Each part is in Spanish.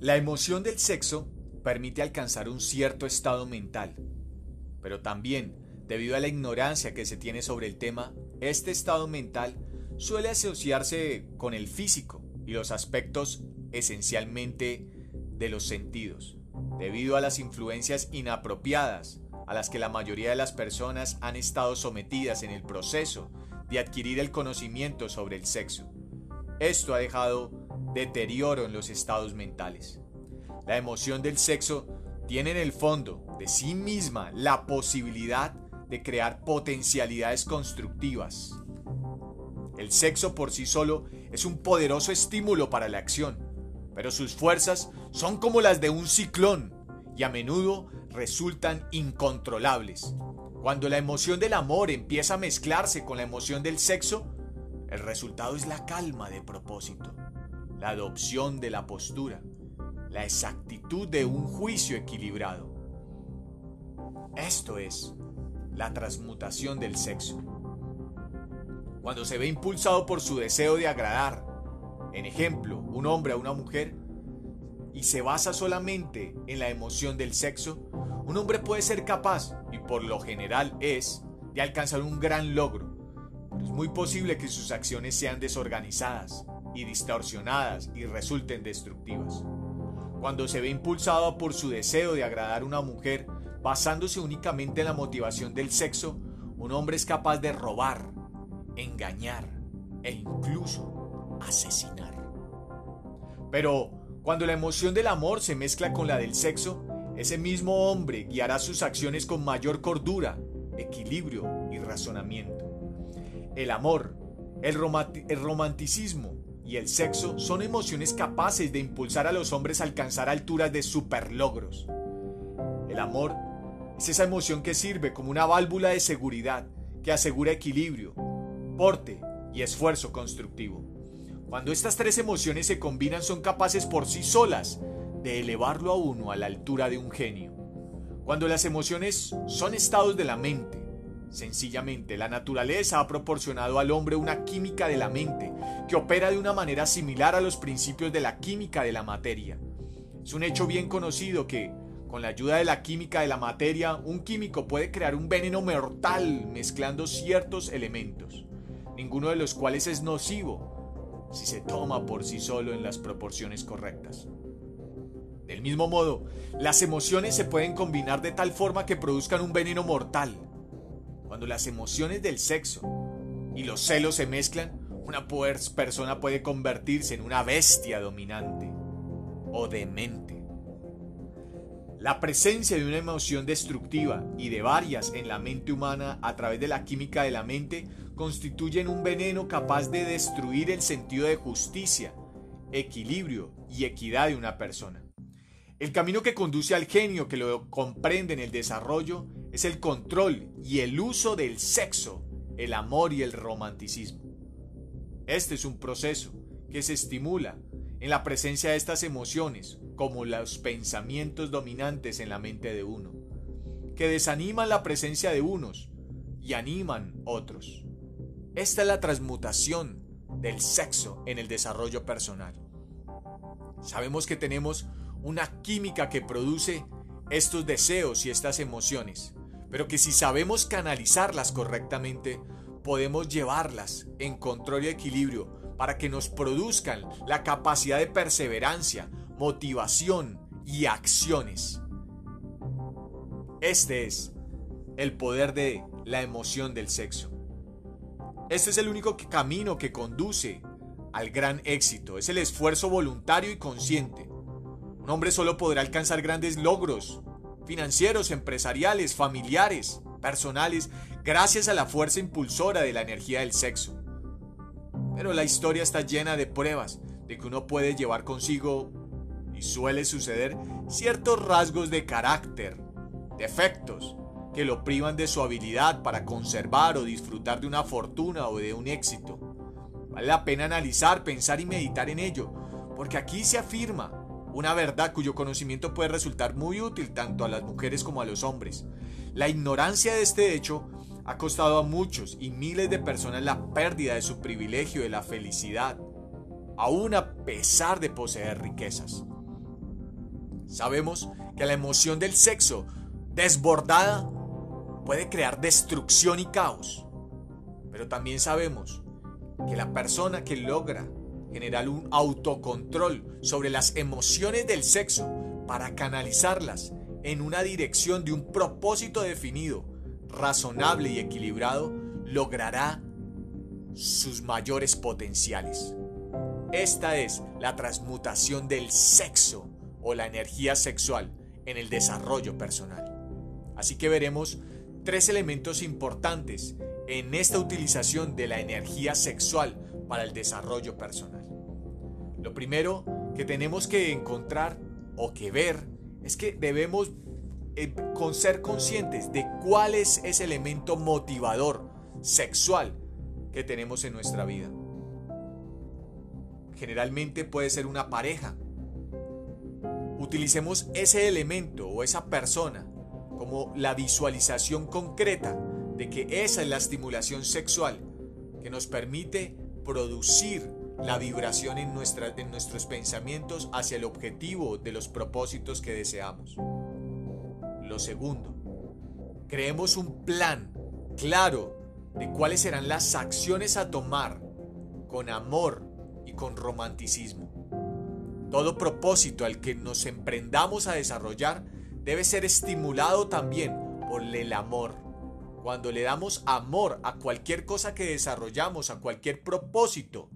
La emoción del sexo permite alcanzar un cierto estado mental, pero también, debido a la ignorancia que se tiene sobre el tema, este estado mental suele asociarse con el físico y los aspectos esencialmente de los sentidos, debido a las influencias inapropiadas a las que la mayoría de las personas han estado sometidas en el proceso de adquirir el conocimiento sobre el sexo. Esto ha dejado deterioro en los estados mentales. La emoción del sexo tiene en el fondo de sí misma la posibilidad de crear potencialidades constructivas. El sexo por sí solo es un poderoso estímulo para la acción, pero sus fuerzas son como las de un ciclón y a menudo resultan incontrolables. Cuando la emoción del amor empieza a mezclarse con la emoción del sexo, el resultado es la calma de propósito, la adopción de la postura, la exactitud de un juicio equilibrado. Esto es la transmutación del sexo. Cuando se ve impulsado por su deseo de agradar, en ejemplo, un hombre a una mujer, y se basa solamente en la emoción del sexo, un hombre puede ser capaz, y por lo general es, de alcanzar un gran logro. Pero es muy posible que sus acciones sean desorganizadas y distorsionadas y resulten destructivas. Cuando se ve impulsado por su deseo de agradar a una mujer, basándose únicamente en la motivación del sexo, un hombre es capaz de robar, engañar e incluso asesinar. Pero cuando la emoción del amor se mezcla con la del sexo, ese mismo hombre guiará sus acciones con mayor cordura, equilibrio y razonamiento. El amor, el, romanticismo y el sexo son emociones capaces de impulsar a los hombres a alcanzar alturas de superlogros. El amor es esa emoción que sirve como una válvula de seguridad que asegura equilibrio, porte y esfuerzo constructivo. Cuando estas tres emociones se combinan son capaces por sí solas de elevarlo a uno a la altura de un genio. Cuando las emociones son estados de la mente, sencillamente la naturaleza ha proporcionado al hombre una química de la mente que opera de una manera similar a los principios de la química de la materia. Es un hecho bien conocido que, con la ayuda de la química de la materia, un químico puede crear un veneno mortal mezclando ciertos elementos, ninguno de los cuales es nocivo, si se toma por sí solo en las proporciones correctas. Del mismo modo, las emociones se pueden combinar de tal forma que produzcan un veneno mortal. Cuando las emociones del sexo y los celos se mezclan, una persona puede convertirse en una bestia dominante o demente. La presencia de una emoción destructiva y de varias en la mente humana a través de la química de la mente constituyen un veneno capaz de destruir el sentido de justicia, equilibrio y equidad de una persona. El camino que conduce al genio que lo comprende en el desarrollo es el control y el uso del sexo, el amor y el romanticismo. Este es un proceso que se estimula en la presencia de estas emociones como los pensamientos dominantes en la mente de uno, que desaniman la presencia de unos y animan otros. Esta es la transmutación del sexo en el desarrollo personal. Sabemos que tenemos una química que produce estos deseos y estas emociones, pero que si sabemos canalizarlas correctamente, podemos llevarlas en control y equilibrio para que nos produzcan la capacidad de perseverancia, motivación y acciones. Este es el poder de la emoción del sexo. Este es el único camino que conduce al gran éxito. Es el esfuerzo voluntario y consciente. Un hombre solo podrá alcanzar grandes logros financieros, empresariales, familiares, personales, gracias a la fuerza impulsora de la energía del sexo. Pero la historia está llena de pruebas de que uno puede llevar consigo y suele suceder ciertos rasgos de carácter, defectos, que lo privan de su habilidad para conservar o disfrutar de una fortuna o de un éxito. Vale la pena analizar, pensar y meditar en ello, porque aquí se afirma una verdad cuyo conocimiento puede resultar muy útil tanto a las mujeres como a los hombres. La ignorancia de este hecho ha costado a muchos y miles de personas la pérdida de su privilegio de la felicidad, aún a pesar de poseer riquezas. Sabemos que la emoción del sexo desbordada puede crear destrucción y caos. Pero también sabemos que la persona que logra generar un autocontrol sobre las emociones del sexo para canalizarlas en una dirección de un propósito definido, razonable y equilibrado, logrará sus mayores potenciales. Esta es la transmutación del sexo o la energía sexual en el desarrollo personal. Así que veremos tres elementos importantes en esta utilización de la energía sexual para el desarrollo personal. Lo primero que tenemos que encontrar o que ver es que debemos eh, con ser conscientes de cuál es ese elemento motivador sexual que tenemos en nuestra vida. Generalmente puede ser una pareja. Utilicemos ese elemento o esa persona como la visualización concreta de que esa es la estimulación sexual que nos permite producir la vibración en, en nuestros pensamientos hacia el objetivo de los propósitos que deseamos. Lo segundo, creemos un plan claro de cuáles serán las acciones a tomar con amor y con romanticismo. Todo propósito al que nos emprendamos a desarrollar debe ser estimulado también por el amor. Cuando le damos amor a cualquier cosa que desarrollamos, a cualquier propósito,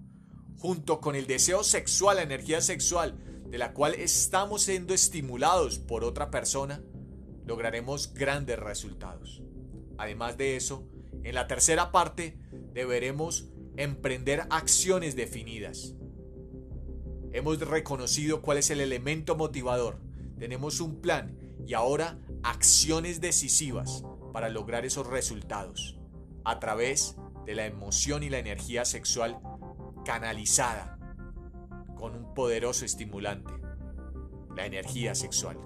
junto con el deseo sexual, la energía sexual, de la cual estamos siendo estimulados por otra persona, lograremos grandes resultados. Además de eso, en la tercera parte deberemos emprender acciones definidas. Hemos reconocido cuál es el elemento motivador, tenemos un plan y ahora acciones decisivas para lograr esos resultados a través de la emoción y la energía sexual canalizada con un poderoso estimulante, la energía sexual.